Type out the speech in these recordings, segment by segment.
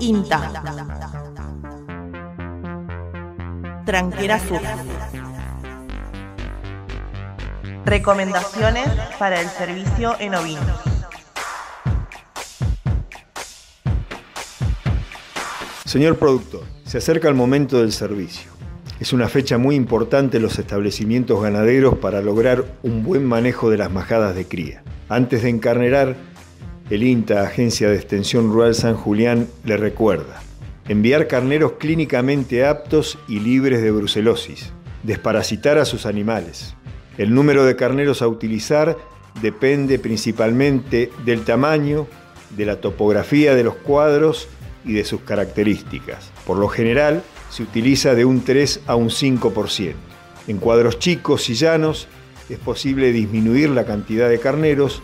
INTA. Tranquera Sur. Recomendaciones para el servicio en ovinos. Señor productor, se acerca el momento del servicio. Es una fecha muy importante en los establecimientos ganaderos para lograr un buen manejo de las majadas de cría. Antes de encarnerar, el INTA, Agencia de Extensión Rural San Julián, le recuerda enviar carneros clínicamente aptos y libres de brucelosis, desparasitar a sus animales. El número de carneros a utilizar depende principalmente del tamaño, de la topografía de los cuadros y de sus características. Por lo general, se utiliza de un 3 a un 5%. En cuadros chicos y llanos es posible disminuir la cantidad de carneros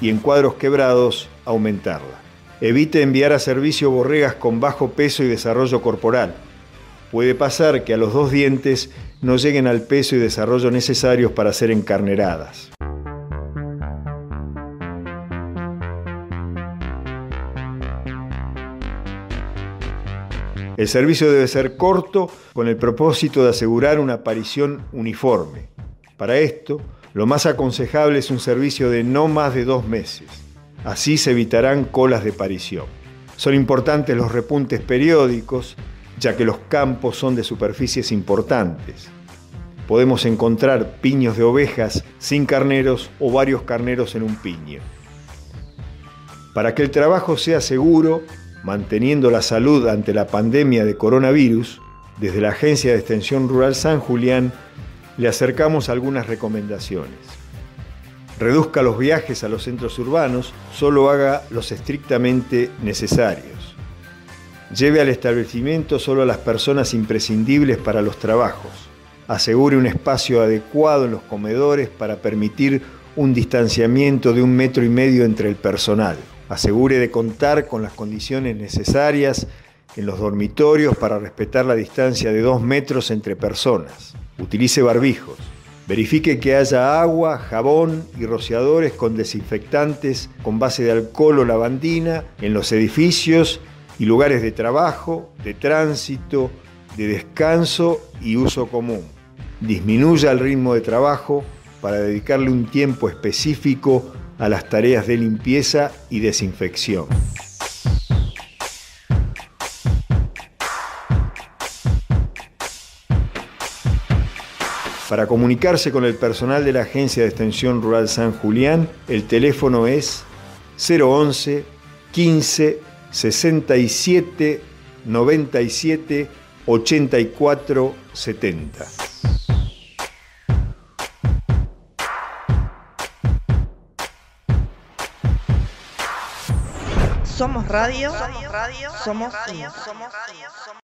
y en cuadros quebrados aumentarla. Evite enviar a servicio borregas con bajo peso y desarrollo corporal. Puede pasar que a los dos dientes no lleguen al peso y desarrollo necesarios para ser encarneradas. El servicio debe ser corto con el propósito de asegurar una aparición uniforme. Para esto, lo más aconsejable es un servicio de no más de dos meses. Así se evitarán colas de parición. Son importantes los repuntes periódicos, ya que los campos son de superficies importantes. Podemos encontrar piños de ovejas sin carneros o varios carneros en un piño. Para que el trabajo sea seguro, manteniendo la salud ante la pandemia de coronavirus, desde la Agencia de Extensión Rural San Julián le acercamos algunas recomendaciones. Reduzca los viajes a los centros urbanos, solo haga los estrictamente necesarios. Lleve al establecimiento solo a las personas imprescindibles para los trabajos. Asegure un espacio adecuado en los comedores para permitir un distanciamiento de un metro y medio entre el personal asegure de contar con las condiciones necesarias en los dormitorios para respetar la distancia de dos metros entre personas. Utilice barbijos. Verifique que haya agua, jabón y rociadores con desinfectantes con base de alcohol o lavandina en los edificios y lugares de trabajo, de tránsito, de descanso y uso común. Disminuya el ritmo de trabajo para dedicarle un tiempo específico a las tareas de limpieza y desinfección. Para comunicarse con el personal de la Agencia de Extensión Rural San Julián, el teléfono es 011 15 67 97 84 70. Somos radio, somos radio, somos, somos